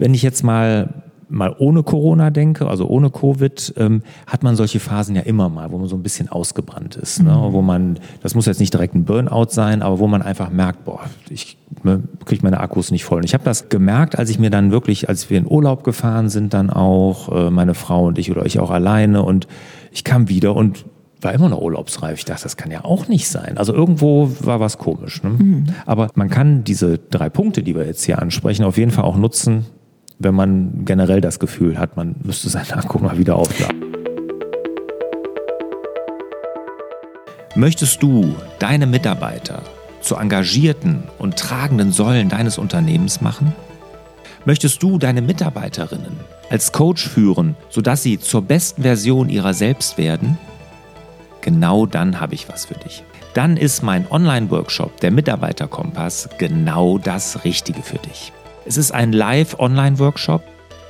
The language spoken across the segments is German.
Wenn ich jetzt mal mal ohne Corona denke, also ohne Covid, ähm, hat man solche Phasen ja immer mal, wo man so ein bisschen ausgebrannt ist. Ne? Mhm. Wo man, das muss jetzt nicht direkt ein Burnout sein, aber wo man einfach merkt, boah, ich ne, kriege meine Akkus nicht voll. Und ich habe das gemerkt, als ich mir dann wirklich, als wir in Urlaub gefahren sind, dann auch, äh, meine Frau und ich oder ich auch alleine und ich kam wieder und war immer noch urlaubsreif. Ich dachte, das kann ja auch nicht sein. Also irgendwo war was komisch. Ne? Mhm. Aber man kann diese drei Punkte, die wir jetzt hier ansprechen, auf jeden Fall auch nutzen, wenn man generell das Gefühl hat, man müsste seinen Akku mal wieder aufladen. Möchtest du deine Mitarbeiter zu engagierten und tragenden Säulen deines Unternehmens machen? Möchtest du deine Mitarbeiterinnen als Coach führen, sodass sie zur besten Version ihrer selbst werden? Genau dann habe ich was für dich. Dann ist mein Online-Workshop, der Mitarbeiterkompass, genau das Richtige für dich. Es ist ein Live-Online-Workshop.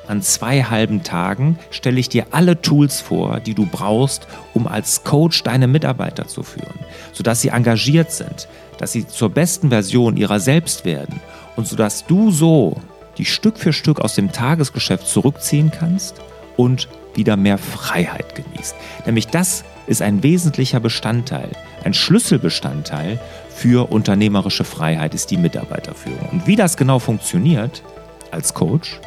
An zwei halben Tagen stelle ich dir alle Tools vor, die du brauchst, um als Coach deine Mitarbeiter zu führen, sodass sie engagiert sind, dass sie zur besten Version ihrer selbst werden und sodass du so die Stück für Stück aus dem Tagesgeschäft zurückziehen kannst und wieder mehr Freiheit genießt. Nämlich das ist ein wesentlicher Bestandteil, ein Schlüsselbestandteil für unternehmerische Freiheit ist die Mitarbeiterführung. Und wie das genau funktioniert als Coach,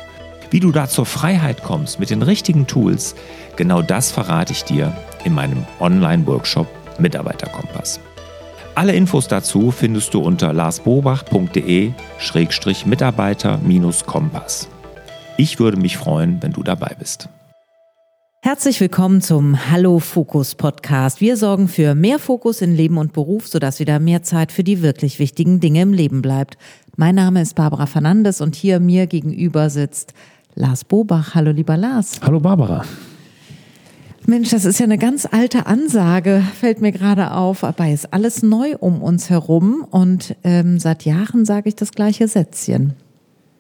wie du da zur Freiheit kommst mit den richtigen Tools, genau das verrate ich dir in meinem Online-Workshop Mitarbeiterkompass. Alle Infos dazu findest du unter larsbobach.de-mitarbeiter-kompass. Ich würde mich freuen, wenn du dabei bist. Herzlich willkommen zum Hallo Fokus Podcast. Wir sorgen für mehr Fokus in Leben und Beruf, sodass wieder mehr Zeit für die wirklich wichtigen Dinge im Leben bleibt. Mein Name ist Barbara Fernandes und hier mir gegenüber sitzt Lars Bobach. Hallo lieber Lars. Hallo Barbara. Mensch, das ist ja eine ganz alte Ansage, fällt mir gerade auf. Aber ist alles neu um uns herum und ähm, seit Jahren sage ich das gleiche Sätzchen.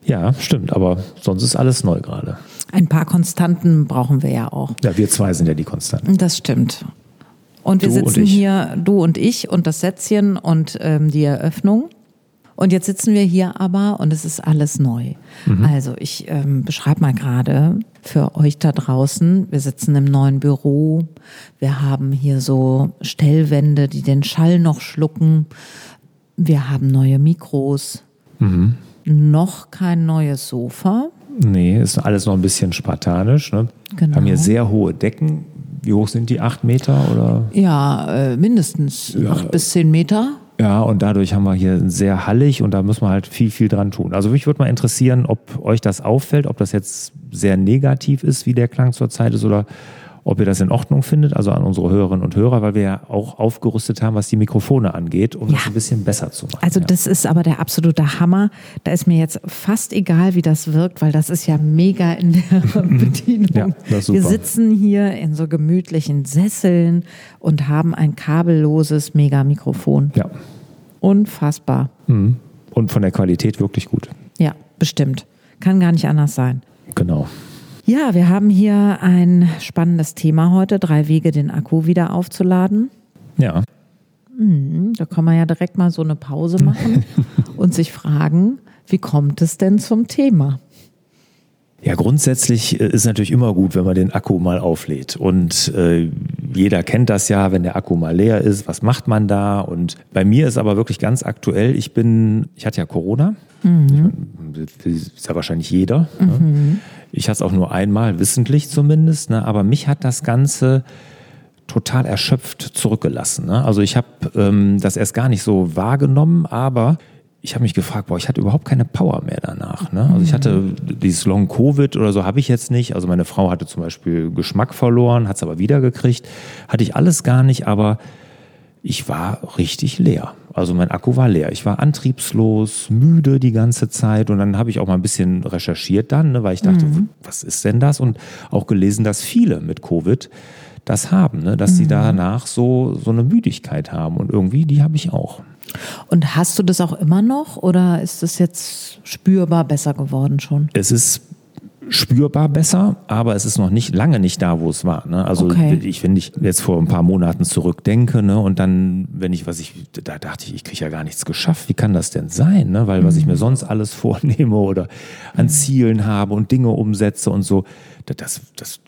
Ja, stimmt, aber sonst ist alles neu gerade. Ein paar Konstanten brauchen wir ja auch. Ja, wir zwei sind ja die Konstanten. Das stimmt. Und wir du sitzen und hier, du und ich und das Sätzchen und ähm, die Eröffnung. Und jetzt sitzen wir hier aber und es ist alles neu. Mhm. Also ich ähm, beschreibe mal gerade für euch da draußen. Wir sitzen im neuen Büro. Wir haben hier so Stellwände, die den Schall noch schlucken. Wir haben neue Mikros. Mhm noch kein neues Sofa. Nee, ist alles noch ein bisschen spartanisch. Ne? Genau. Haben hier sehr hohe Decken. Wie hoch sind die? Acht Meter oder? Ja, äh, mindestens ja. acht bis zehn Meter. Ja, und dadurch haben wir hier sehr hallig und da müssen wir halt viel, viel dran tun. Also mich würde mal interessieren, ob euch das auffällt, ob das jetzt sehr negativ ist, wie der Klang zurzeit ist oder ob ihr das in Ordnung findet, also an unsere Hörerinnen und Hörer, weil wir ja auch aufgerüstet haben, was die Mikrofone angeht, um ja. das ein bisschen besser zu machen. Also das ist aber der absolute Hammer. Da ist mir jetzt fast egal, wie das wirkt, weil das ist ja mega in der Bedienung. Ja. Wir sitzen hier in so gemütlichen Sesseln und haben ein kabelloses Mega-Mikrofon. Ja. Unfassbar. Mhm. Und von der Qualität wirklich gut. Ja, bestimmt. Kann gar nicht anders sein. Genau. Ja, wir haben hier ein spannendes Thema heute, drei Wege, den Akku wieder aufzuladen. Ja. Mhm, da kann man ja direkt mal so eine Pause machen und sich fragen, wie kommt es denn zum Thema? Ja, grundsätzlich äh, ist natürlich immer gut, wenn man den Akku mal auflädt. Und äh, jeder kennt das ja, wenn der Akku mal leer ist, was macht man da? Und bei mir ist aber wirklich ganz aktuell, ich bin, ich hatte ja Corona, mhm. ich, ist ja wahrscheinlich jeder. Ne? Mhm. Ne? Ich hatte es auch nur einmal, wissentlich zumindest, ne? aber mich hat das Ganze total erschöpft zurückgelassen. Ne? Also ich habe ähm, das erst gar nicht so wahrgenommen, aber ich habe mich gefragt, boah, ich hatte überhaupt keine Power mehr danach. Ne? Also ich hatte dieses Long Covid oder so habe ich jetzt nicht. Also meine Frau hatte zum Beispiel Geschmack verloren, hat es aber wiedergekriegt. Hatte ich alles gar nicht, aber ich war richtig leer. Also mein Akku war leer. Ich war antriebslos, müde die ganze Zeit und dann habe ich auch mal ein bisschen recherchiert dann, ne, weil ich dachte, mhm. was ist denn das? Und auch gelesen, dass viele mit Covid das haben, ne, dass mhm. sie danach so, so eine Müdigkeit haben und irgendwie die habe ich auch. Und hast du das auch immer noch oder ist es jetzt spürbar besser geworden schon? Es ist spürbar besser, aber es ist noch nicht lange nicht da, wo es war. Ne? Also okay. ich, wenn ich jetzt vor ein paar Monaten zurückdenke, ne, und dann, wenn ich, was ich, da dachte ich, ich kriege ja gar nichts geschafft. Wie kann das denn sein? Ne? Weil was ich mir mhm. sonst alles vornehme oder an Zielen habe und Dinge umsetze und so, das, das,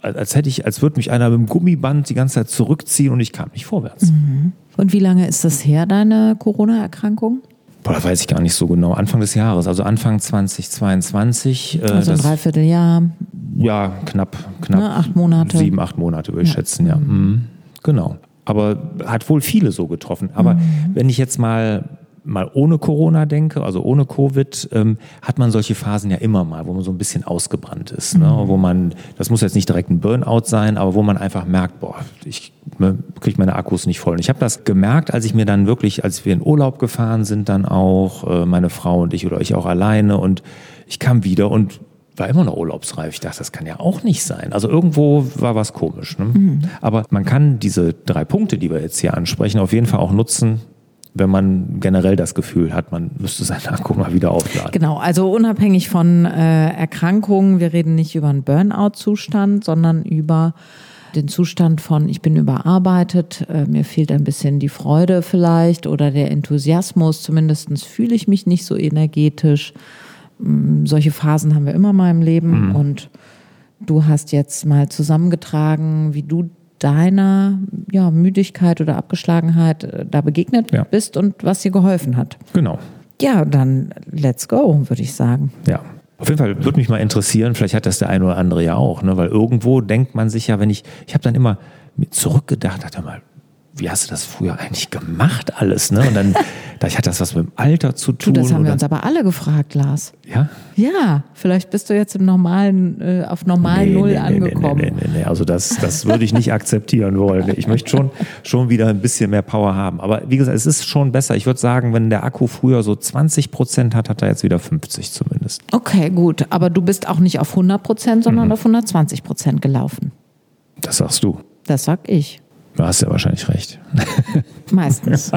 als hätte ich, als würde mich einer mit dem Gummiband die ganze Zeit zurückziehen und ich kam nicht vorwärts. Mhm. Und wie lange ist das her, deine Corona-Erkrankung? Boah, das weiß ich gar nicht so genau. Anfang des Jahres, also Anfang 2022. Äh, also ein Dreivierteljahr. Ja, knapp, knapp. Ne, acht Monate. Sieben, acht Monate würde ich ja. schätzen, ja. Mhm. Genau. Aber hat wohl viele so getroffen. Aber mhm. wenn ich jetzt mal mal ohne Corona denke, also ohne Covid, ähm, hat man solche Phasen ja immer mal, wo man so ein bisschen ausgebrannt ist. Ne? Mhm. Wo man, das muss jetzt nicht direkt ein Burnout sein, aber wo man einfach merkt, boah, ich kriege meine Akkus nicht voll. Und ich habe das gemerkt, als ich mir dann wirklich, als wir in Urlaub gefahren sind, dann auch, äh, meine Frau und ich oder ich auch alleine und ich kam wieder und war immer noch urlaubsreif. Ich dachte, das kann ja auch nicht sein. Also irgendwo war was komisch. Ne? Mhm. Aber man kann diese drei Punkte, die wir jetzt hier ansprechen, auf jeden Fall auch nutzen, wenn man generell das Gefühl hat, man müsste seinen Akku mal wieder aufladen. Genau, also unabhängig von äh, Erkrankungen, wir reden nicht über einen Burnout-Zustand, sondern über den Zustand von, ich bin überarbeitet, äh, mir fehlt ein bisschen die Freude vielleicht oder der Enthusiasmus, zumindest fühle ich mich nicht so energetisch. Ähm, solche Phasen haben wir immer mal im Leben mhm. und du hast jetzt mal zusammengetragen, wie du deiner ja, Müdigkeit oder Abgeschlagenheit äh, da begegnet ja. bist und was dir geholfen hat. Genau. Ja, dann let's go, würde ich sagen. Ja. Auf jeden Fall würde mich mal interessieren, vielleicht hat das der eine oder andere ja auch, ne? weil irgendwo denkt man sich ja, wenn ich, ich habe dann immer zurückgedacht, dachte mal, wie hast du das früher eigentlich gemacht alles? Ne? Und dann, da hat das was mit dem Alter zu tun. Du, das haben wir uns aber alle gefragt, Lars. Ja? Ja, vielleicht bist du jetzt im normalen, äh, auf normal nee, Null nee, angekommen. Nee, nee, nee, nee, also das, das würde ich nicht akzeptieren wollen. Ich möchte schon, schon wieder ein bisschen mehr Power haben. Aber wie gesagt, es ist schon besser. Ich würde sagen, wenn der Akku früher so 20 Prozent hat, hat er jetzt wieder 50 zumindest. Okay, gut. Aber du bist auch nicht auf 100 Prozent, sondern mhm. auf 120 Prozent gelaufen. Das sagst du. Das sag ich. Du hast ja wahrscheinlich recht. Meistens.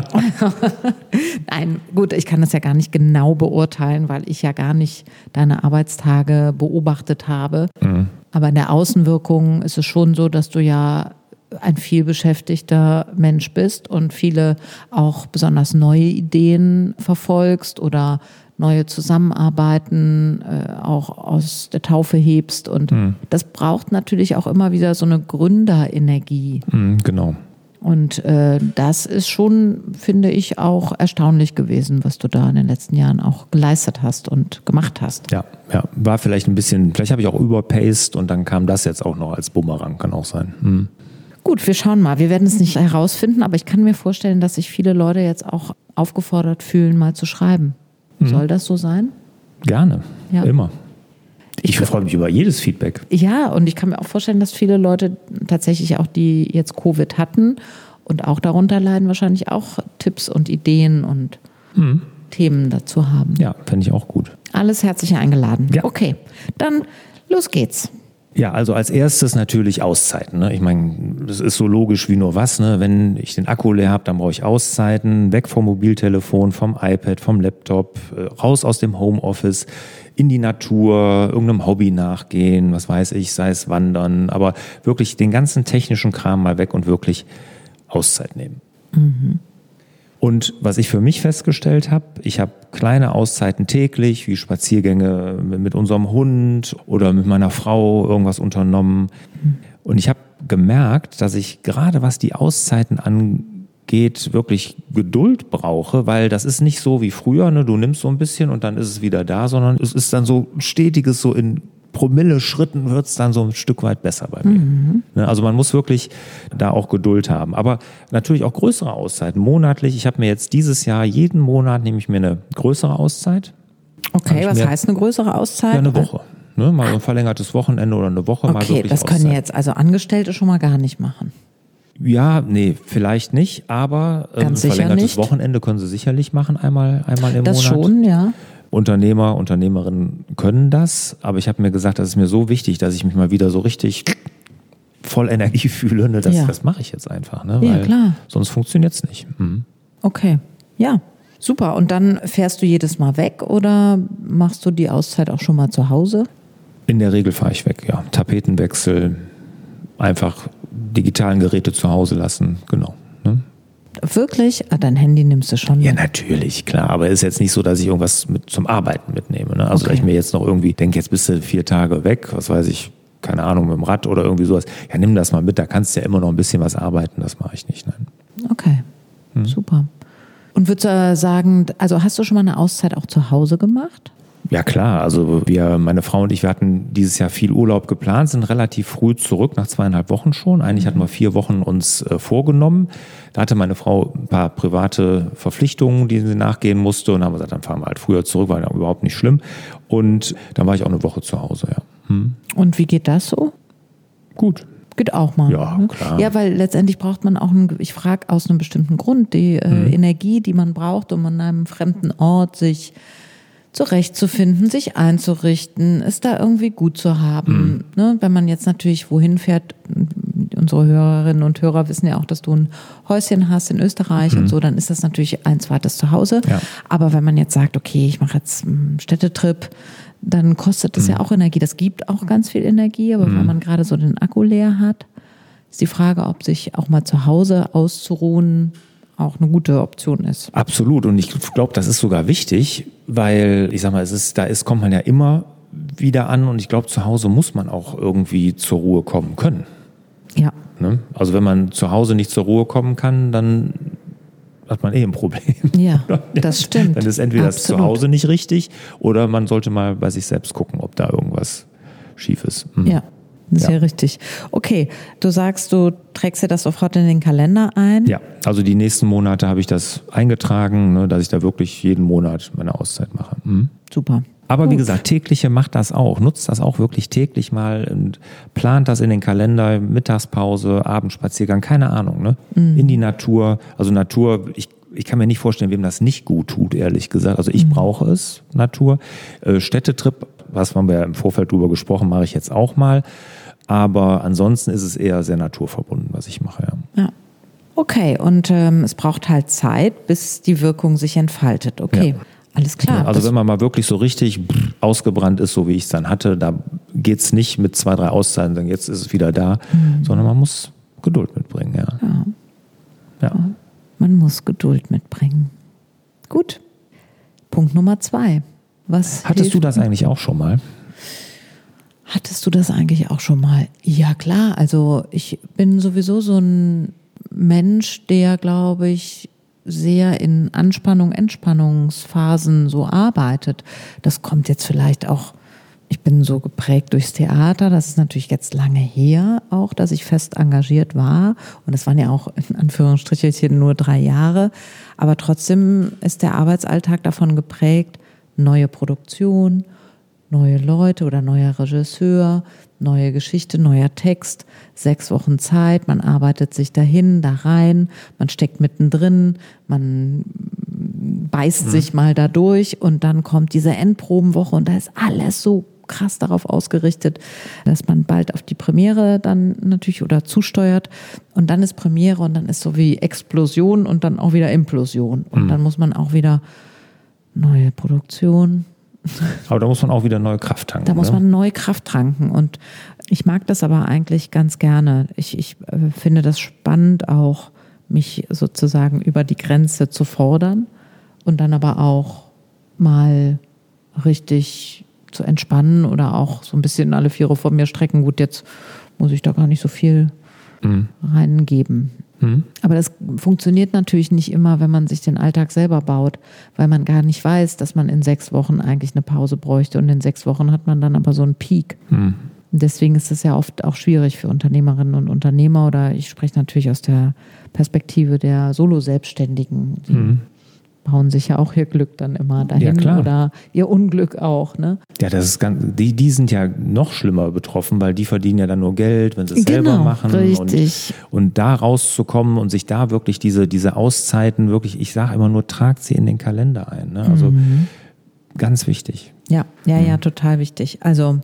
Nein, gut, ich kann das ja gar nicht genau beurteilen, weil ich ja gar nicht deine Arbeitstage beobachtet habe. Mhm. Aber in der Außenwirkung ist es schon so, dass du ja ein vielbeschäftigter Mensch bist und viele auch besonders neue Ideen verfolgst oder neue Zusammenarbeiten äh, auch aus der Taufe hebst. Und mhm. das braucht natürlich auch immer wieder so eine Gründerenergie. Mhm, genau. Und äh, das ist schon, finde ich, auch erstaunlich gewesen, was du da in den letzten Jahren auch geleistet hast und gemacht hast. Ja, ja, war vielleicht ein bisschen, vielleicht habe ich auch überpaced und dann kam das jetzt auch noch als Bumerang, kann auch sein. Mhm. Gut, wir schauen mal. Wir werden es nicht herausfinden, aber ich kann mir vorstellen, dass sich viele Leute jetzt auch aufgefordert fühlen, mal zu schreiben. Mhm. Soll das so sein? Gerne, ja. immer. Ich, ich freue mich über jedes Feedback. Ja, und ich kann mir auch vorstellen, dass viele Leute tatsächlich auch, die jetzt Covid hatten und auch darunter leiden, wahrscheinlich auch Tipps und Ideen und mhm. Themen dazu haben. Ja, fände ich auch gut. Alles herzlich eingeladen. Ja. Okay, dann los geht's. Ja, also als erstes natürlich Auszeiten. Ne? Ich meine, das ist so logisch wie nur was. Ne? Wenn ich den Akku leer habe, dann brauche ich Auszeiten. Weg vom Mobiltelefon, vom iPad, vom Laptop, äh, raus aus dem Homeoffice, in die Natur, irgendeinem Hobby nachgehen, was weiß ich, sei es Wandern. Aber wirklich den ganzen technischen Kram mal weg und wirklich Auszeit nehmen. Mhm. Und was ich für mich festgestellt habe, ich habe kleine Auszeiten täglich, wie Spaziergänge mit unserem Hund oder mit meiner Frau irgendwas unternommen. Und ich habe gemerkt, dass ich gerade was die Auszeiten angeht, wirklich Geduld brauche, weil das ist nicht so wie früher, ne? du nimmst so ein bisschen und dann ist es wieder da, sondern es ist dann so stetiges so in Promille-Schritten wird es dann so ein Stück weit besser bei mir. Mhm. Ne, also man muss wirklich da auch Geduld haben. Aber natürlich auch größere Auszeiten, monatlich. Ich habe mir jetzt dieses Jahr, jeden Monat nehme ich mir eine größere Auszeit. Okay, was heißt eine größere Auszeit? Ja, eine Woche. Ne, mal ein verlängertes Wochenende oder eine Woche okay, mal wirklich das können jetzt also Angestellte schon mal gar nicht machen. Ja, nee, vielleicht nicht, aber ähm, ein verlängertes nicht. Wochenende können sie sicherlich machen, einmal, einmal im das Monat. Das schon, ja. Unternehmer, Unternehmerinnen können das, aber ich habe mir gesagt, das ist mir so wichtig, dass ich mich mal wieder so richtig voll Energie fühle. Ne? Das, ja. das mache ich jetzt einfach. Ne? ja, klar. Sonst funktioniert es nicht. Mhm. Okay, ja. Super. Und dann fährst du jedes Mal weg oder machst du die Auszeit auch schon mal zu Hause? In der Regel fahre ich weg, ja. Tapetenwechsel, einfach digitalen Geräte zu Hause lassen, genau. Wirklich? Ah, dein Handy nimmst du schon mit? Ja, natürlich, klar. Aber es ist jetzt nicht so, dass ich irgendwas mit zum Arbeiten mitnehme. Ne? Also, okay. dass ich mir jetzt noch irgendwie denke, jetzt bist du vier Tage weg, was weiß ich, keine Ahnung, mit dem Rad oder irgendwie sowas. Ja, nimm das mal mit, da kannst du ja immer noch ein bisschen was arbeiten. Das mache ich nicht, nein. Okay, hm. super. Und würdest du sagen, also hast du schon mal eine Auszeit auch zu Hause gemacht? Ja klar, also wir, meine Frau und ich, wir hatten dieses Jahr viel Urlaub geplant, sind relativ früh zurück, nach zweieinhalb Wochen schon. Eigentlich hatten wir vier Wochen uns äh, vorgenommen. Da hatte meine Frau ein paar private Verpflichtungen, die sie nachgehen musste und haben gesagt, dann fahren wir halt früher zurück, war ja überhaupt nicht schlimm. Und dann war ich auch eine Woche zu Hause, ja. Hm. Und wie geht das so? Gut. Geht auch mal. Ja, ne? klar. Ja, weil letztendlich braucht man auch, einen, ich frage aus einem bestimmten Grund, die äh, hm. Energie, die man braucht, um an einem fremden Ort sich zurechtzufinden, sich einzurichten, es da irgendwie gut zu haben. Mhm. Ne? Wenn man jetzt natürlich wohin fährt, unsere Hörerinnen und Hörer wissen ja auch, dass du ein Häuschen hast in Österreich mhm. und so, dann ist das natürlich ein zweites Zuhause. Ja. Aber wenn man jetzt sagt, okay, ich mache jetzt einen Städtetrip, dann kostet das mhm. ja auch Energie. Das gibt auch ganz viel Energie, aber wenn mhm. man gerade so den Akku leer hat, ist die Frage, ob sich auch mal zu Hause auszuruhen auch eine gute Option ist. Absolut. Und ich glaube, das ist sogar wichtig, weil ich sag mal, es ist, da ist, kommt man ja immer wieder an und ich glaube, zu Hause muss man auch irgendwie zur Ruhe kommen können. Ja. Ne? Also wenn man zu Hause nicht zur Ruhe kommen kann, dann hat man eh ein Problem. Ja, das stimmt. Dann ist entweder Absolut. das Zuhause nicht richtig oder man sollte mal bei sich selbst gucken, ob da irgendwas schief ist. Mhm. Ja, sehr ja. richtig. Okay, du sagst, du trägst dir das sofort in den Kalender ein? Ja, also die nächsten Monate habe ich das eingetragen, ne, dass ich da wirklich jeden Monat meine Auszeit mache. Mhm. Super. Aber Gut. wie gesagt, tägliche macht das auch. Nutzt das auch wirklich täglich mal und plant das in den Kalender, Mittagspause, Abendspaziergang, keine Ahnung, ne? Mhm. In die Natur. Also Natur, ich, ich kann mir nicht vorstellen, wem das nicht gut tut, ehrlich gesagt. Also ich mhm. brauche es, Natur. Äh, Städtetrip was haben wir im Vorfeld drüber gesprochen, mache ich jetzt auch mal. Aber ansonsten ist es eher sehr naturverbunden, was ich mache. Ja. ja. Okay, und ähm, es braucht halt Zeit, bis die Wirkung sich entfaltet. Okay. Ja. Alles klar. Ja, also wenn man mal wirklich so richtig ausgebrannt ist, so wie ich es dann hatte, da geht es nicht mit zwei, drei Auszeiten, dann jetzt ist es wieder da, mhm. sondern man muss Geduld mitbringen. Ja. Ja. ja. Man muss Geduld mitbringen. Gut. Punkt Nummer zwei. Was Hattest du das eigentlich auch schon mal? Hattest du das eigentlich auch schon mal? Ja, klar. Also ich bin sowieso so ein Mensch, der, glaube ich, sehr in Anspannung, Entspannungsphasen so arbeitet. Das kommt jetzt vielleicht auch, ich bin so geprägt durchs Theater, das ist natürlich jetzt lange her auch, dass ich fest engagiert war. Und das waren ja auch in Anführungsstrichen nur drei Jahre. Aber trotzdem ist der Arbeitsalltag davon geprägt, neue Produktion, neue Leute oder neuer Regisseur, neue Geschichte, neuer Text, sechs Wochen Zeit, man arbeitet sich dahin, da rein, man steckt mittendrin, man beißt mhm. sich mal da durch und dann kommt diese Endprobenwoche und da ist alles so krass darauf ausgerichtet, dass man bald auf die Premiere dann natürlich oder zusteuert und dann ist Premiere und dann ist so wie Explosion und dann auch wieder Implosion und mhm. dann muss man auch wieder neue Produktion. Aber da muss man auch wieder neue Kraft tanken. Da muss man neue Kraft tanken. Und ich mag das aber eigentlich ganz gerne. Ich, ich äh, finde das spannend, auch mich sozusagen über die Grenze zu fordern und dann aber auch mal richtig zu entspannen oder auch so ein bisschen alle Viere vor mir strecken. Gut, jetzt muss ich da gar nicht so viel mhm. reingeben. Mhm. Aber das funktioniert natürlich nicht immer, wenn man sich den Alltag selber baut, weil man gar nicht weiß, dass man in sechs Wochen eigentlich eine Pause bräuchte und in sechs Wochen hat man dann aber so einen Peak. Mhm. Deswegen ist es ja oft auch schwierig für Unternehmerinnen und Unternehmer oder ich spreche natürlich aus der Perspektive der Solo-Selbstständigen, die mhm bauen sich ja auch ihr Glück dann immer dahin ja, oder ihr Unglück auch, ne? Ja, das ist ganz, die, die sind ja noch schlimmer betroffen, weil die verdienen ja dann nur Geld, wenn sie es genau, selber machen. Richtig. Und, und da rauszukommen und sich da wirklich diese, diese Auszeiten wirklich, ich sage immer nur, tragt sie in den Kalender ein. Ne? Also mhm. ganz wichtig. Ja, ja, ja, mhm. total wichtig. Also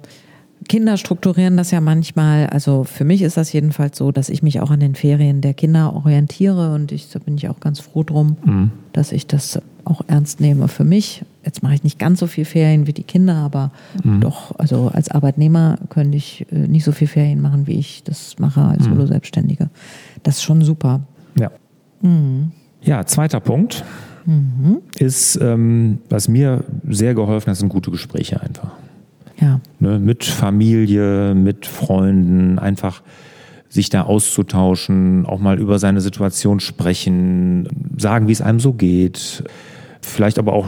Kinder strukturieren das ja manchmal, also für mich ist das jedenfalls so, dass ich mich auch an den Ferien der Kinder orientiere und ich, da bin ich auch ganz froh drum, mhm. dass ich das auch ernst nehme für mich. Jetzt mache ich nicht ganz so viel Ferien wie die Kinder, aber mhm. doch, also als Arbeitnehmer könnte ich äh, nicht so viel Ferien machen, wie ich das mache als mhm. Solo-Selbstständige. Das ist schon super. Ja. Mhm. Ja, zweiter Punkt mhm. ist, ähm, was mir sehr geholfen hat, sind gute Gespräche einfach. Ja. Ne, mit Familie, mit Freunden, einfach sich da auszutauschen, auch mal über seine Situation sprechen, sagen, wie es einem so geht, vielleicht aber auch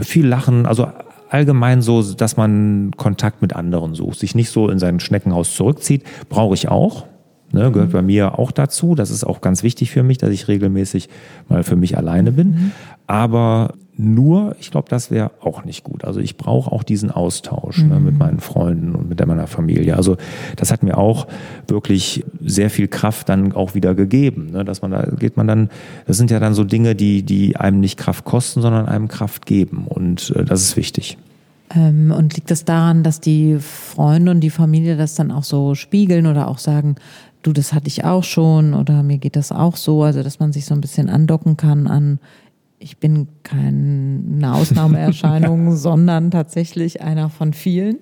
viel lachen, also allgemein so, dass man Kontakt mit anderen sucht, sich nicht so in sein Schneckenhaus zurückzieht, brauche ich auch. Ne, gehört bei mir auch dazu. Das ist auch ganz wichtig für mich, dass ich regelmäßig mal für mich alleine bin. Mhm. Aber nur, ich glaube, das wäre auch nicht gut. Also ich brauche auch diesen Austausch mhm. ne, mit mhm. meinen Freunden und mit meiner Familie. Also das hat mir auch wirklich sehr viel Kraft dann auch wieder gegeben. Ne, dass man da geht man dann, das sind ja dann so Dinge, die, die einem nicht Kraft kosten, sondern einem Kraft geben. Und äh, das ist wichtig. Ähm, und liegt das daran, dass die Freunde und die Familie das dann auch so spiegeln oder auch sagen, du, das hatte ich auch schon oder mir geht das auch so, also dass man sich so ein bisschen andocken kann an, ich bin keine Ausnahmeerscheinung, sondern tatsächlich einer von vielen.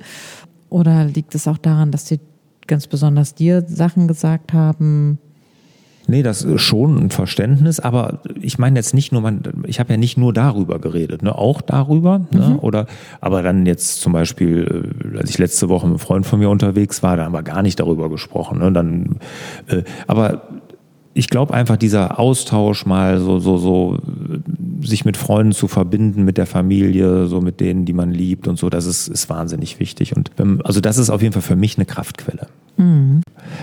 Oder liegt es auch daran, dass die ganz besonders dir Sachen gesagt haben, Nee, das ist schon ein Verständnis, aber ich meine jetzt nicht nur, man, ich habe ja nicht nur darüber geredet, ne, auch darüber, ne, mhm. ne, oder, aber dann jetzt zum Beispiel, äh, als ich letzte Woche mit einem Freund von mir unterwegs war, da haben wir gar nicht darüber gesprochen, ne, dann, äh, aber ich glaube einfach dieser Austausch mal so, so, so, sich mit Freunden zu verbinden, mit der Familie, so mit denen, die man liebt und so, das ist, ist wahnsinnig wichtig. Und also das ist auf jeden Fall für mich eine Kraftquelle. Mhm.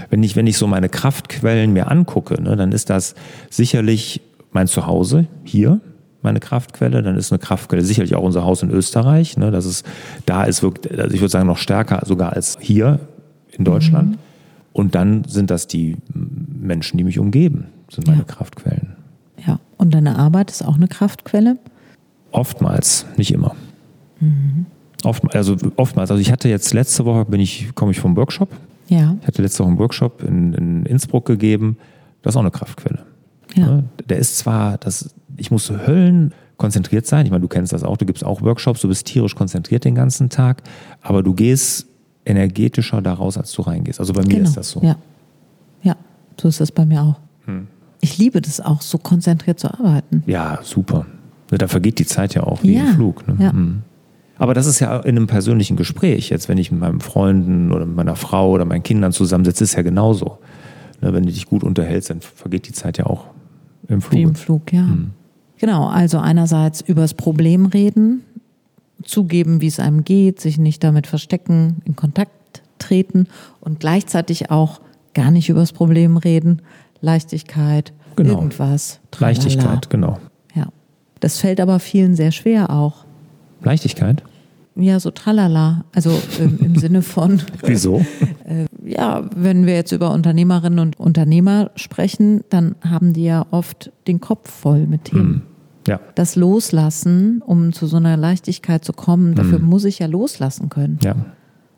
Wenn ich, wenn ich so meine Kraftquellen mir angucke, ne, dann ist das sicherlich mein Zuhause hier, meine Kraftquelle. Dann ist eine Kraftquelle sicherlich auch unser Haus in Österreich. Ne, das ist, da ist wirklich, also ich würde sagen, noch stärker sogar als hier in Deutschland. Mhm. Und dann sind das die Menschen, die mich umgeben, sind meine ja. Kraftquellen. Ja, und deine Arbeit ist auch eine Kraftquelle? Oftmals, nicht immer. Mhm. Oft, also oftmals. Also ich hatte jetzt letzte Woche bin ich, komme ich vom Workshop. Ja. Ich hatte letzte Woche einen Workshop in, in Innsbruck gegeben. Das ist auch eine Kraftquelle. Ja. Der ist zwar, das, ich muss Höllen konzentriert sein. Ich meine, du kennst das auch, du gibst auch Workshops, du bist tierisch konzentriert den ganzen Tag, aber du gehst energetischer daraus, als du reingehst. Also bei mir genau. ist das so. Ja. ja, so ist das bei mir auch. Hm. Ich liebe das auch, so konzentriert zu arbeiten. Ja, super. Da vergeht die Zeit ja auch wie ja. im Flug. Ne? Ja. Hm. Aber das ist ja in einem persönlichen Gespräch. Jetzt, wenn ich mit meinen Freunden oder mit meiner Frau oder meinen Kindern zusammensitze, ist es ja genauso. Ne, wenn du dich gut unterhältst, dann vergeht die Zeit ja auch im Flug. Wie im Flug, ja. Hm. Genau, also einerseits über das Problem reden, zugeben, wie es einem geht, sich nicht damit verstecken, in Kontakt treten und gleichzeitig auch gar nicht über das Problem reden, Leichtigkeit, genau. irgendwas. Tralala. Leichtigkeit, genau. Ja. Das fällt aber vielen sehr schwer auch. Leichtigkeit? Ja, so tralala. Also ähm, im Sinne von. Wieso? Äh, ja, wenn wir jetzt über Unternehmerinnen und Unternehmer sprechen, dann haben die ja oft den Kopf voll mit Themen. Mm. Ja. Das Loslassen, um zu so einer Leichtigkeit zu kommen, dafür mm. muss ich ja loslassen können. Ja.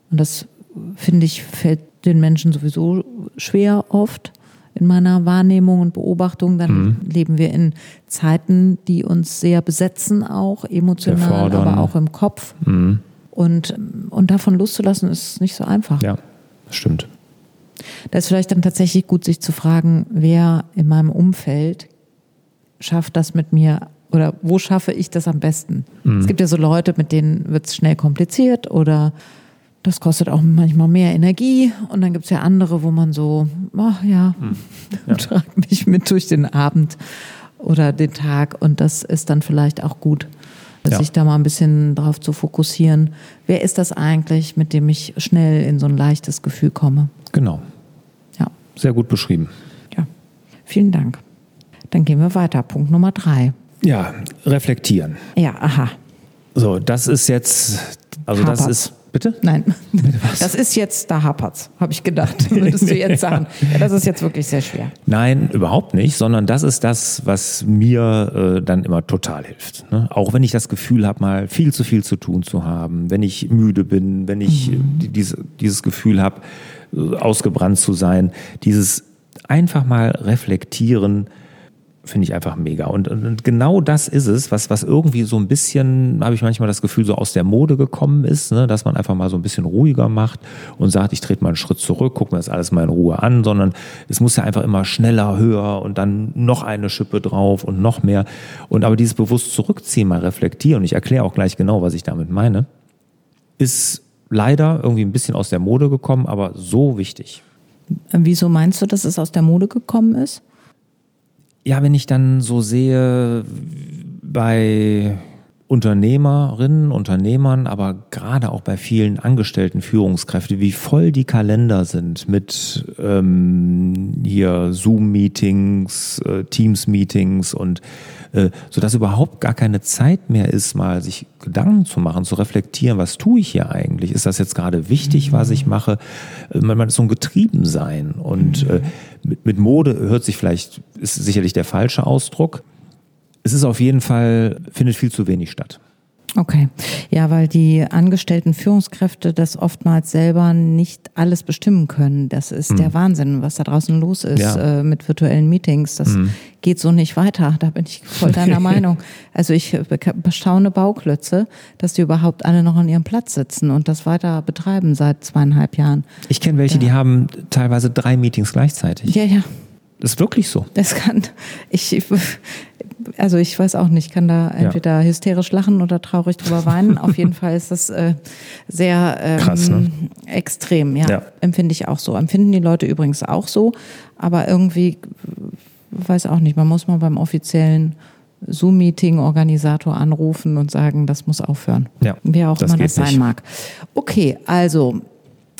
Und das, finde ich, fällt den Menschen sowieso schwer oft in meiner Wahrnehmung und Beobachtung. Dann mhm. leben wir in Zeiten, die uns sehr besetzen, auch emotional, aber auch im Kopf. Mhm. Und, und davon loszulassen, ist nicht so einfach. Ja, das stimmt. Da ist vielleicht dann tatsächlich gut, sich zu fragen, wer in meinem Umfeld schafft das mit mir oder wo schaffe ich das am besten? Mhm. Es gibt ja so Leute, mit denen wird es schnell kompliziert oder das kostet auch manchmal mehr Energie. Und dann gibt es ja andere, wo man so, ach ja, hm. ja. trag mich mit durch den Abend oder den Tag. Und das ist dann vielleicht auch gut, ja. sich da mal ein bisschen drauf zu fokussieren. Wer ist das eigentlich, mit dem ich schnell in so ein leichtes Gefühl komme? Genau. Ja. Sehr gut beschrieben. Ja. Vielen Dank. Dann gehen wir weiter. Punkt Nummer drei. Ja, reflektieren. Ja, aha. So, das ist jetzt, also Hapert's. das ist Bitte? Nein. Das ist jetzt, da hapert's, habe ich gedacht. Würdest du jetzt sagen. Ja, das ist jetzt wirklich sehr schwer. Nein, überhaupt nicht, sondern das ist das, was mir äh, dann immer total hilft. Ne? Auch wenn ich das Gefühl habe, mal viel zu viel zu tun zu haben, wenn ich müde bin, wenn ich mhm. Äh, diese, dieses Gefühl habe, äh, ausgebrannt zu sein, dieses einfach mal reflektieren, finde ich einfach mega. Und, und, genau das ist es, was, was irgendwie so ein bisschen, habe ich manchmal das Gefühl, so aus der Mode gekommen ist, ne? dass man einfach mal so ein bisschen ruhiger macht und sagt, ich trete mal einen Schritt zurück, gucke mir das alles mal in Ruhe an, sondern es muss ja einfach immer schneller, höher und dann noch eine Schippe drauf und noch mehr. Und aber dieses bewusst zurückziehen, mal reflektieren, und ich erkläre auch gleich genau, was ich damit meine, ist leider irgendwie ein bisschen aus der Mode gekommen, aber so wichtig. Wieso meinst du, dass es aus der Mode gekommen ist? Ja, wenn ich dann so sehe bei Unternehmerinnen, Unternehmern, aber gerade auch bei vielen angestellten Führungskräften, wie voll die Kalender sind mit ähm, hier Zoom-Meetings, äh, Teams-Meetings und äh, sodass überhaupt gar keine Zeit mehr ist, mal sich Gedanken zu machen, zu reflektieren, was tue ich hier eigentlich? Ist das jetzt gerade wichtig, was ich mache? Äh, man, man ist so ein Getriebensein und äh, mit, mit Mode hört sich vielleicht, ist sicherlich der falsche Ausdruck. Es ist auf jeden Fall, findet viel zu wenig statt. Okay. Ja, weil die angestellten Führungskräfte das oftmals selber nicht alles bestimmen können. Das ist mhm. der Wahnsinn, was da draußen los ist ja. äh, mit virtuellen Meetings. Das mhm. geht so nicht weiter. Da bin ich voll deiner Meinung. Also ich bestaune Bauklötze, dass die überhaupt alle noch an ihrem Platz sitzen und das weiter betreiben seit zweieinhalb Jahren. Ich kenne welche, ja. die haben teilweise drei Meetings gleichzeitig. Ja, ja. Das ist wirklich so. Das kann, ich, also ich weiß auch nicht, kann da entweder ja. hysterisch lachen oder traurig drüber weinen. Auf jeden Fall ist das äh, sehr ähm, Krass, ne? extrem, ja, ja. Empfinde ich auch so. Empfinden die Leute übrigens auch so, aber irgendwie, weiß auch nicht, man muss mal beim offiziellen Zoom-Meeting-Organisator anrufen und sagen, das muss aufhören. Ja, Wer auch immer das sein nicht. mag. Okay, also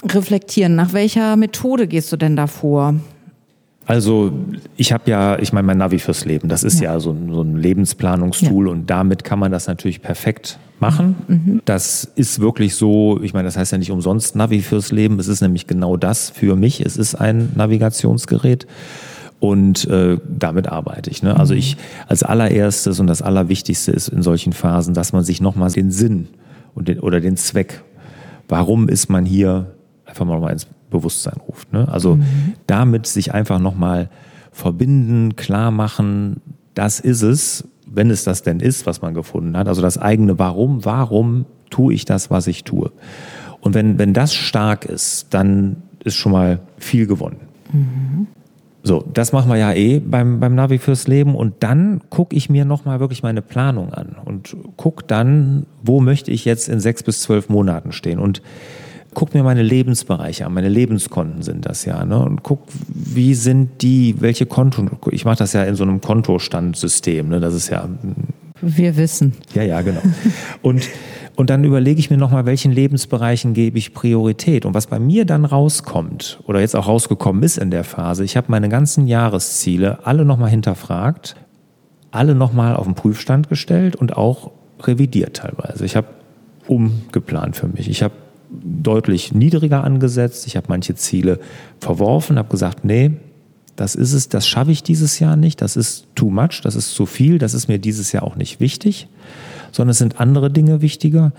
reflektieren. Nach welcher Methode gehst du denn da vor? Also ich habe ja, ich meine, mein Navi fürs Leben, das ist ja, ja so, ein, so, ein, Lebensplanungstool ja. und damit kann man das natürlich perfekt machen. Mhm. Das ist wirklich so, ich meine, das heißt ja nicht umsonst Navi fürs Leben, es ist nämlich genau das für mich, es ist ein Navigationsgerät und äh, damit arbeite ich. Ne? Also mhm. ich als allererstes und das Allerwichtigste ist in solchen Phasen, dass man sich nochmal den Sinn und den, oder den Zweck, warum ist man hier, einfach mal ins Bewusstsein ruft. Ne? Also mhm. damit sich einfach nochmal verbinden, klar machen, das ist es, wenn es das denn ist, was man gefunden hat. Also das eigene Warum, warum tue ich das, was ich tue. Und wenn, wenn das stark ist, dann ist schon mal viel gewonnen. Mhm. So, das machen wir ja eh beim, beim Navi fürs Leben und dann gucke ich mir nochmal wirklich meine Planung an und gucke dann, wo möchte ich jetzt in sechs bis zwölf Monaten stehen. Und guck mir meine Lebensbereiche an, meine Lebenskonten sind das ja, ne? Und guck, wie sind die, welche Konten, ich mache das ja in so einem Kontostandsystem, ne? Das ist ja. Wir wissen. Ja, ja, genau. Und, und dann überlege ich mir nochmal, welchen Lebensbereichen gebe ich Priorität. Und was bei mir dann rauskommt, oder jetzt auch rausgekommen ist in der Phase, ich habe meine ganzen Jahresziele alle nochmal hinterfragt, alle nochmal auf den Prüfstand gestellt und auch revidiert teilweise. Ich habe umgeplant für mich. Ich habe deutlich niedriger angesetzt. Ich habe manche Ziele verworfen, habe gesagt, nee, das ist es, das schaffe ich dieses Jahr nicht, das ist too much, das ist zu viel, das ist mir dieses Jahr auch nicht wichtig, sondern es sind andere Dinge wichtiger.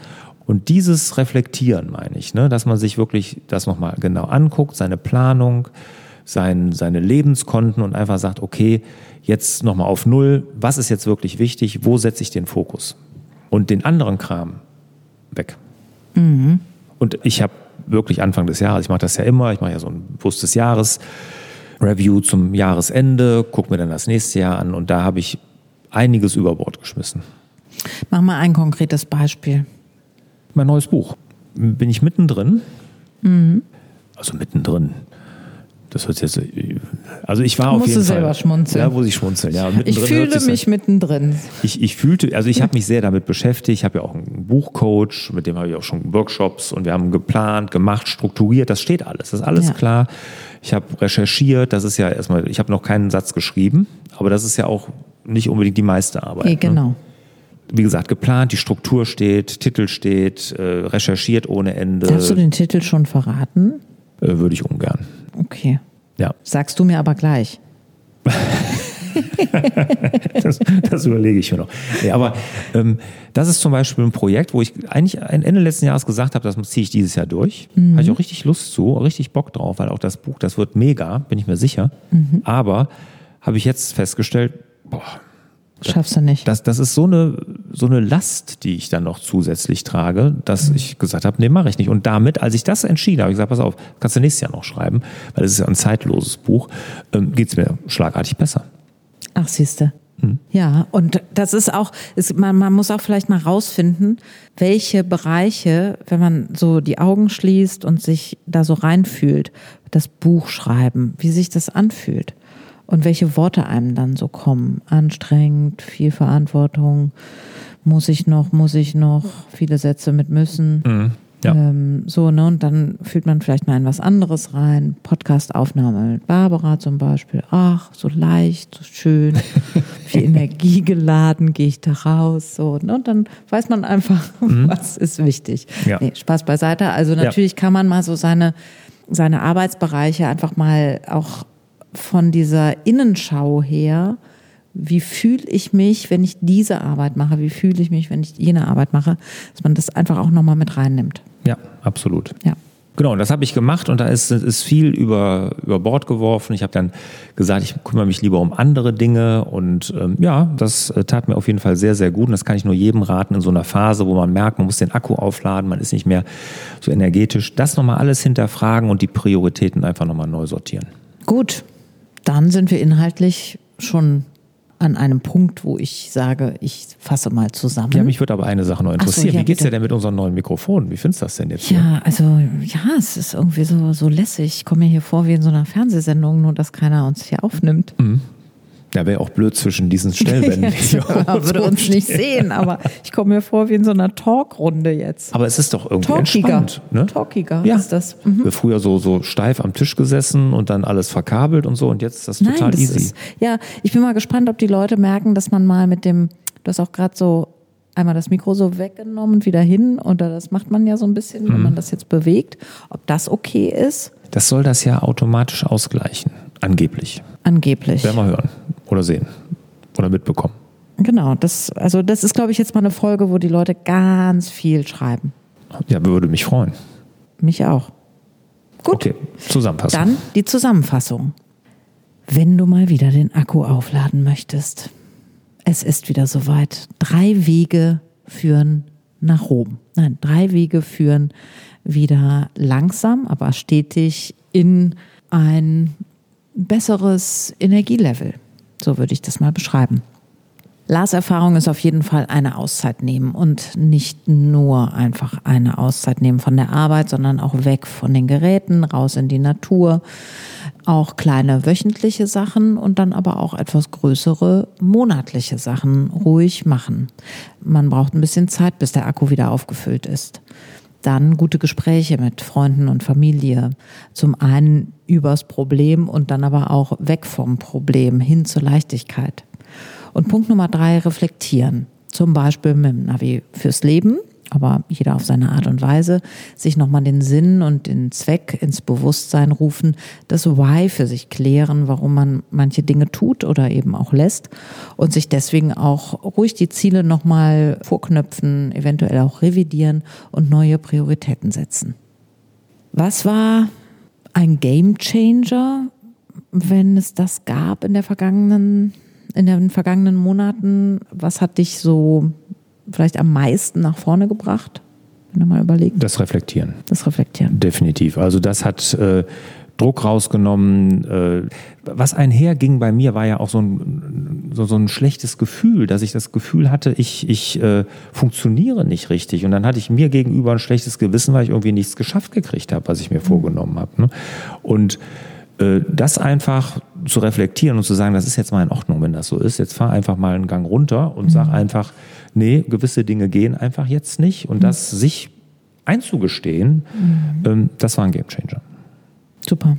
Und dieses Reflektieren, meine ich, ne, dass man sich wirklich das nochmal genau anguckt, seine Planung, sein, seine Lebenskonten und einfach sagt, okay, jetzt nochmal auf Null, was ist jetzt wirklich wichtig, wo setze ich den Fokus? Und den anderen Kram weg. Mhm. Und ich habe wirklich Anfang des Jahres, ich mache das ja immer, ich mache ja so ein bewusstes Jahres. Review zum Jahresende, gucke mir dann das nächste Jahr an und da habe ich einiges über Bord geschmissen. Mach mal ein konkretes Beispiel. Mein neues Buch. Bin ich mittendrin? Mhm. Also mittendrin. Das hört jetzt. Also ich war auf jeden Fall. selber schmunzeln. Ja, muss ich schmunzeln. Ja, ich fühle mich mittendrin. Ich, ich fühlte, also ich habe mich sehr damit beschäftigt. Ich habe ja auch einen Buchcoach, mit dem habe ich auch schon Workshops und wir haben geplant, gemacht, strukturiert. Das steht alles. Das ist alles ja. klar. Ich habe recherchiert. Das ist ja erstmal. Ich habe noch keinen Satz geschrieben, aber das ist ja auch nicht unbedingt die meiste Arbeit. Nee, genau. Ne? wie gesagt, geplant, die Struktur steht, Titel steht, äh, recherchiert ohne Ende. Darfst du den Titel schon verraten? Äh, würde ich ungern. Okay. Ja. Sagst du mir aber gleich. das, das, überlege ich mir noch. Ja, aber ähm, das ist zum Beispiel ein Projekt, wo ich eigentlich Ende letzten Jahres gesagt habe, das ziehe ich dieses Jahr durch. Mhm. Habe ich auch richtig Lust zu, richtig Bock drauf, weil auch das Buch, das wird mega, bin ich mir sicher. Mhm. Aber habe ich jetzt festgestellt, boah, Schaffst du nicht. Das, das ist so eine, so eine Last, die ich dann noch zusätzlich trage, dass mhm. ich gesagt habe, nee, mache ich nicht. Und damit, als ich das entschieden habe, ich gesagt, pass auf, kannst du nächstes Jahr noch schreiben, weil es ist ja ein zeitloses Buch, ähm, geht es mir schlagartig besser. Ach, siehste. Mhm. Ja, und das ist auch, ist, man, man muss auch vielleicht mal rausfinden, welche Bereiche, wenn man so die Augen schließt und sich da so reinfühlt, das Buch schreiben, wie sich das anfühlt und welche Worte einem dann so kommen. Anstrengend, viel Verantwortung, muss ich noch, muss ich noch, viele Sätze mit müssen. Mhm. Ja. Ähm, so, ne? Und dann fühlt man vielleicht mal in was anderes rein. Podcast-Aufnahme mit Barbara zum Beispiel. Ach, so leicht, so schön, viel Energie geladen, gehe ich da raus. So, ne? Und dann weiß man einfach, mhm. was ist wichtig. Ja. Nee, Spaß beiseite. Also natürlich ja. kann man mal so seine, seine Arbeitsbereiche einfach mal auch von dieser Innenschau her, wie fühle ich mich, wenn ich diese Arbeit mache, wie fühle ich mich, wenn ich jene Arbeit mache, dass man das einfach auch nochmal mit reinnimmt. Ja, absolut. Ja. Genau, das habe ich gemacht und da ist, ist viel über, über Bord geworfen. Ich habe dann gesagt, ich kümmere mich lieber um andere Dinge und ähm, ja, das äh, tat mir auf jeden Fall sehr, sehr gut und das kann ich nur jedem raten in so einer Phase, wo man merkt, man muss den Akku aufladen, man ist nicht mehr so energetisch. Das nochmal alles hinterfragen und die Prioritäten einfach nochmal neu sortieren. Gut, dann sind wir inhaltlich schon an einem Punkt, wo ich sage, ich fasse mal zusammen. Ja, mich würde aber eine Sache noch interessieren. So, ja, Wie geht's dir denn mit unseren neuen Mikrofonen? Wie findest du das denn jetzt? Ja, hier? also ja, es ist irgendwie so, so lässig. Ich komme mir hier vor wie in so einer Fernsehsendung, nur dass keiner uns hier aufnimmt. Mhm. Ja, wäre auch blöd zwischen diesen Stellwänden. ja, würde uns nicht sehen, aber ich komme mir vor wie in so einer Talkrunde jetzt. Aber es ist doch irgendwie Talkiger. entspannt. Ne? Talkiger ja. ist das. Mhm. Wir früher so, so steif am Tisch gesessen und dann alles verkabelt und so und jetzt ist das total Nein, das easy. Ist, ja, ich bin mal gespannt, ob die Leute merken, dass man mal mit dem, du hast auch gerade so einmal das Mikro so weggenommen und wieder hin und das macht man ja so ein bisschen, wenn mhm. man das jetzt bewegt, ob das okay ist. Das soll das ja automatisch ausgleichen, angeblich. Angeblich. Werden wir hören oder sehen oder mitbekommen. Genau, das, also das ist, glaube ich, jetzt mal eine Folge, wo die Leute ganz viel schreiben. Ja, würde mich freuen. Mich auch. Gut. Okay, Zusammenfassung. Dann die Zusammenfassung. Wenn du mal wieder den Akku aufladen möchtest, es ist wieder soweit. Drei Wege führen nach Rom. Nein, drei Wege führen wieder langsam, aber stetig in ein besseres Energielevel. So würde ich das mal beschreiben. Lars Erfahrung ist auf jeden Fall eine Auszeit nehmen und nicht nur einfach eine Auszeit nehmen von der Arbeit, sondern auch weg von den Geräten, raus in die Natur, auch kleine wöchentliche Sachen und dann aber auch etwas größere monatliche Sachen ruhig machen. Man braucht ein bisschen Zeit, bis der Akku wieder aufgefüllt ist. Dann gute Gespräche mit Freunden und Familie. Zum einen übers Problem und dann aber auch weg vom Problem hin zur Leichtigkeit. Und Punkt Nummer drei, reflektieren. Zum Beispiel mit dem Navi fürs Leben aber jeder auf seine Art und Weise, sich nochmal den Sinn und den Zweck ins Bewusstsein rufen, das Why für sich klären, warum man manche Dinge tut oder eben auch lässt und sich deswegen auch ruhig die Ziele nochmal vorknöpfen, eventuell auch revidieren und neue Prioritäten setzen. Was war ein Game Changer, wenn es das gab in der vergangenen in den vergangenen Monaten? Was hat dich so vielleicht am meisten nach vorne gebracht? Wenn du mal überlegst. Das Reflektieren. Das Reflektieren. Definitiv. Also das hat äh, Druck rausgenommen. Äh, was einherging bei mir, war ja auch so ein, so, so ein schlechtes Gefühl, dass ich das Gefühl hatte, ich, ich äh, funktioniere nicht richtig. Und dann hatte ich mir gegenüber ein schlechtes Gewissen, weil ich irgendwie nichts geschafft gekriegt habe, was ich mir mhm. vorgenommen habe. Ne? Und äh, das einfach zu reflektieren und zu sagen, das ist jetzt mal in Ordnung, wenn das so ist. Jetzt fahr einfach mal einen Gang runter und mhm. sag einfach, nee, gewisse Dinge gehen einfach jetzt nicht. Und mhm. das sich einzugestehen, mhm. ähm, das war ein Gamechanger. Super.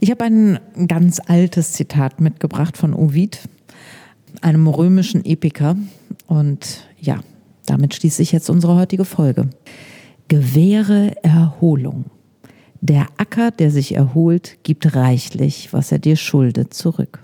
Ich habe ein ganz altes Zitat mitgebracht von Ovid, einem römischen Epiker. Und ja, damit schließe ich jetzt unsere heutige Folge. Gewähre Erholung. Der Acker, der sich erholt, gibt reichlich, was er dir schuldet, zurück.